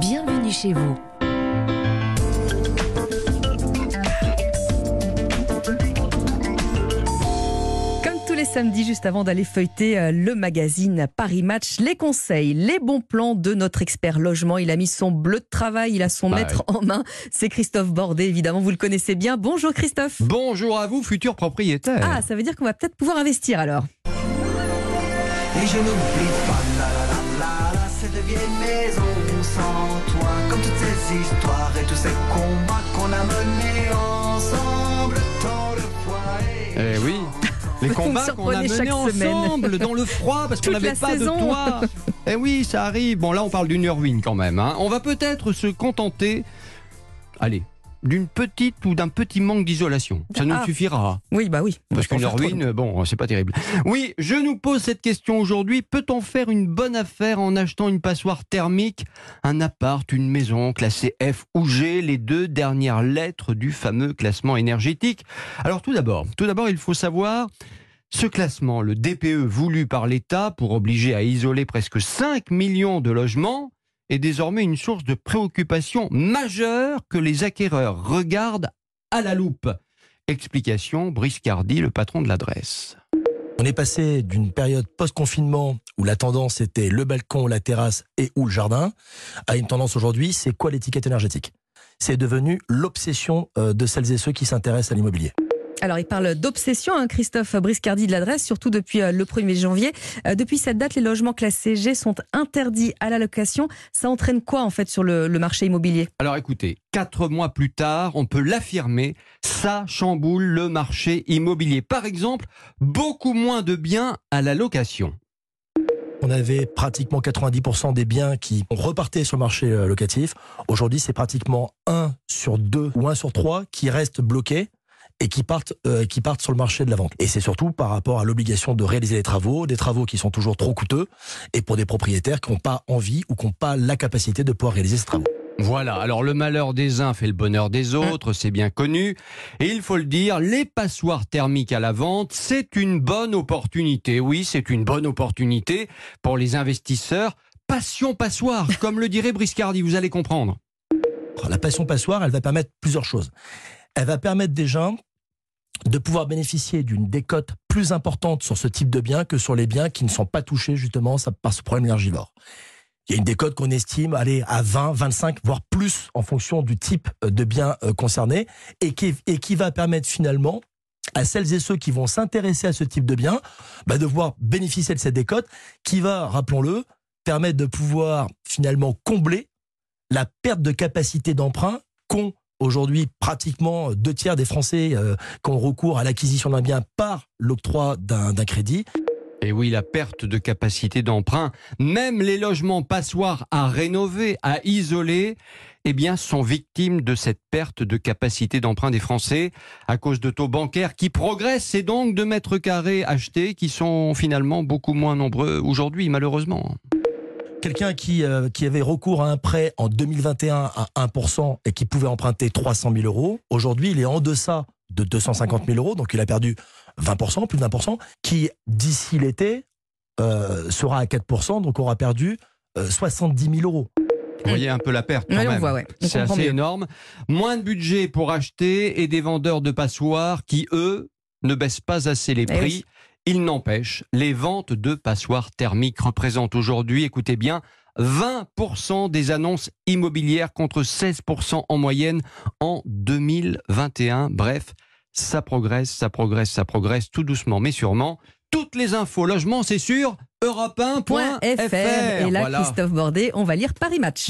Bienvenue chez vous. Comme tous les samedis, juste avant d'aller feuilleter euh, le magazine Paris Match, les conseils, les bons plans de notre expert logement. Il a mis son bleu de travail, il a son Bah maître en main. C'est Christophe Bordet, évidemment, vous le connaissez bien. Bonjour Christophe. Bonjour à vous, futur propriétaire. Ah, ça veut dire qu'on va peut-être pouvoir investir alors. Et je n'oublie pas vieille maison sans toi Comme toutes ces histoires et tous ces combats qu'on a menés ensemble dans le foyer Eh oui. Les combats qu'on a menés semaine. ensemble dans le froid parce qu'on n'avait pas saison. de toit. Eh oui, ça arrive. Bon, là, on parle d'une ruine quand même. hein. On va peut-être se contenter, allez, d'une petite ou d'un petit manque d'isolation. Ça nous Ah. suffira. Oui, bah oui. Parce qu'une trop. ruine, bon, c'est pas terrible. Oui, je nous pose cette question aujourd'hui. Peut-on faire une bonne affaire en achetant une passoire thermique? Un appart, une maison classée F ou G, les deux dernières lettres du fameux classement énergétique. Alors tout d'abord, tout d'abord, il faut savoir ce classement, le DPE voulu par l'État pour obliger à isoler presque 5 millions de logements, est désormais une source de préoccupation majeure que les acquéreurs regardent à la loupe. Explication, Briscardi, le patron de l'adresse. On est passé d'une période post-confinement où la tendance était le balcon, la terrasse et ou le jardin, à une tendance aujourd'hui, c'est quoi l'étiquette énergétique? C'est devenu l'obsession euh, de celles et ceux qui s'intéressent à l'immobilier. Alors, il parle d'obsession, hein, Christophe Briscardi de l'adresse, surtout depuis euh, le 1er janvier. Euh, depuis cette date, les logements classés G sont interdits à la location. Ça entraîne quoi, en fait, sur le, le marché immobilier? Alors écoutez, quatre mois plus tard, on peut l'affirmer, ça chamboule le marché immobilier. Par exemple, beaucoup moins de biens à la location. On avait pratiquement 90% des biens qui reparté sur le marché euh, locatif. Aujourd'hui, c'est pratiquement 1 sur 2 ou 1 sur 3 qui restent bloqués et qui partent, euh, qui partent sur le marché de la vente. Et c'est surtout par rapport à l'obligation de réaliser les travaux, des travaux qui sont toujours trop coûteux, et pour des propriétaires qui n'ont pas envie ou qui n'ont pas la capacité de pouvoir réaliser ces travaux. Voilà, alors le malheur des uns fait le bonheur des autres, c'est bien connu. Et il faut le dire, les passoires thermiques à la vente, c'est une bonne opportunité. Oui, c'est une bonne opportunité pour les investisseurs. Passion passoire, comme le dirait Briscardi, vous allez comprendre. La passion passoire, elle va permettre plusieurs choses. Elle va permettre déjà de pouvoir bénéficier d'une décote plus importante sur ce type de biens que sur les biens qui ne sont pas touchés justement par ce problème énergivore. Il y a une décote qu'on estime aller à 20, 25, voire plus en fonction du type de bien euh, concerné et qui, et qui va permettre finalement à celles et ceux qui vont s'intéresser à ce type de bien bah, de pouvoir bénéficier de cette décote qui va, rappelons-le, permettre de pouvoir finalement combler la perte de capacité d'emprunt qu'ont aujourd'hui pratiquement deux tiers des Français euh, qui ont recours à l'acquisition d'un bien par l'octroi d'un crédit. Et oui, la perte de capacité d'emprunt, même les logements passoires à rénover, à isoler, eh bien, sont victimes de cette perte de capacité d'emprunt des Français à cause de taux bancaires qui progressent et donc de mètres carrés achetés qui sont finalement beaucoup moins nombreux aujourd'hui, malheureusement. Quelqu'un qui, euh, qui avait recours à un prêt en 2021 à 1% et qui pouvait emprunter 300 000 euros, aujourd'hui il est en deçà de 250 000 euros, donc il a perdu 20%, plus de 20%, qui d'ici l'été euh, sera à 4%, donc aura perdu euh, 70 000 euros. Vous voyez un peu la perte quand on même. ouais. C'est assez mieux. énorme. Moins de budget pour acheter et des vendeurs de passoires qui, eux, ne baissent pas assez les Eh prix. oui. Il n'empêche, les ventes de passoires thermiques représentent aujourd'hui, écoutez bien, 20% des annonces immobilières contre 16% en moyenne en 2021. Bref, ça progresse, ça progresse, ça progresse tout doucement mais sûrement. Toutes les infos logement, c'est sûr, europe1.fr. Point .fr. Et là, Voilà. Christophe Bordet, on va lire Paris Match.